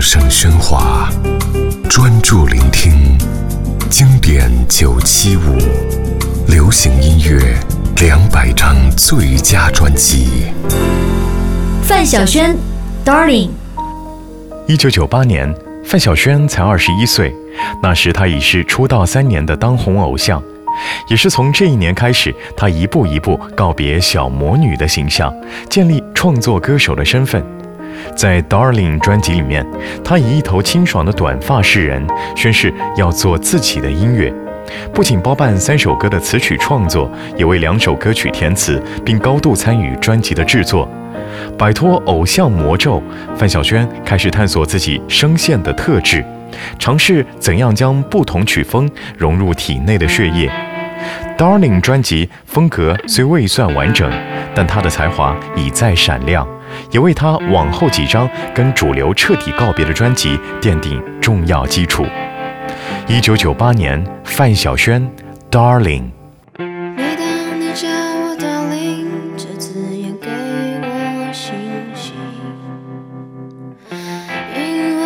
众声喧哗，专注聆听经典九七五，流行音乐两百张最佳专辑。范晓萱，Darling。一九九八年，范晓萱才二十一岁，那时她已是出道三年的当红偶像。也是从这一年开始，她一步一步告别小魔女的形象，建立创作歌手的身份。在《Darling》专辑里面，她以一头清爽的短发示人，宣誓要做自己的音乐。不仅包办三首歌的词曲创作，也为两首歌曲填词，并高度参与专辑的制作。摆脱偶像魔咒，范晓萱开始探索自己声线的特质，尝试怎样将不同曲风融入体内的血液。《Darling》专辑风格虽未算完整，但他的才华已在闪亮，也为他往后几张跟主流彻底告别的专辑奠定重要基础。一九九八年，范晓萱，《Darling》。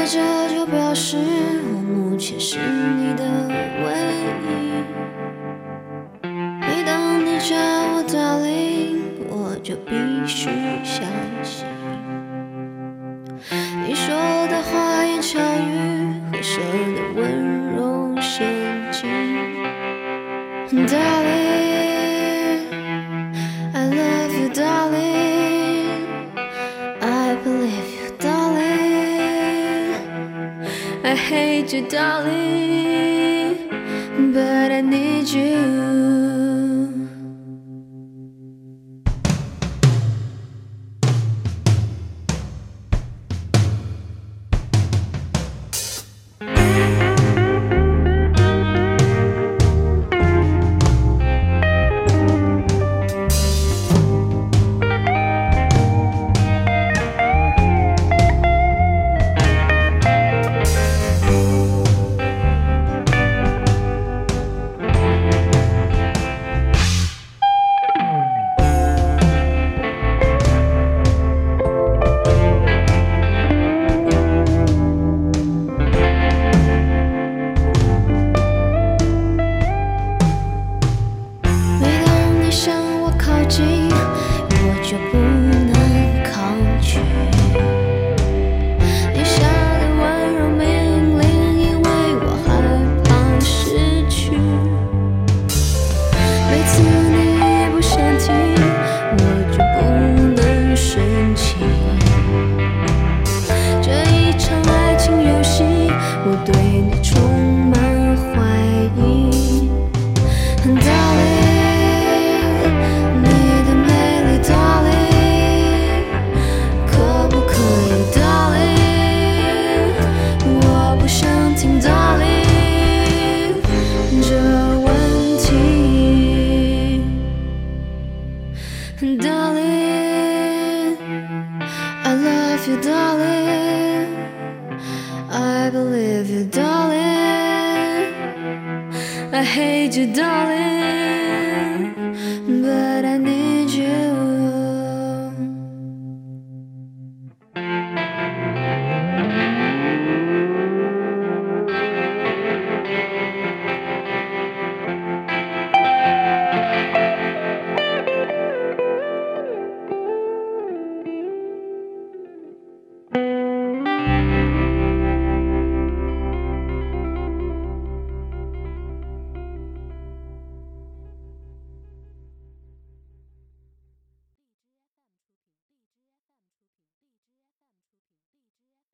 这就表示我目前是必须相信你说的花言巧语会射的温柔陷阱。Darling, I love you, darling. I believe you, darling. I hate you, darling, but I need you. You, darling. I believe you, darling. I hate you, darling,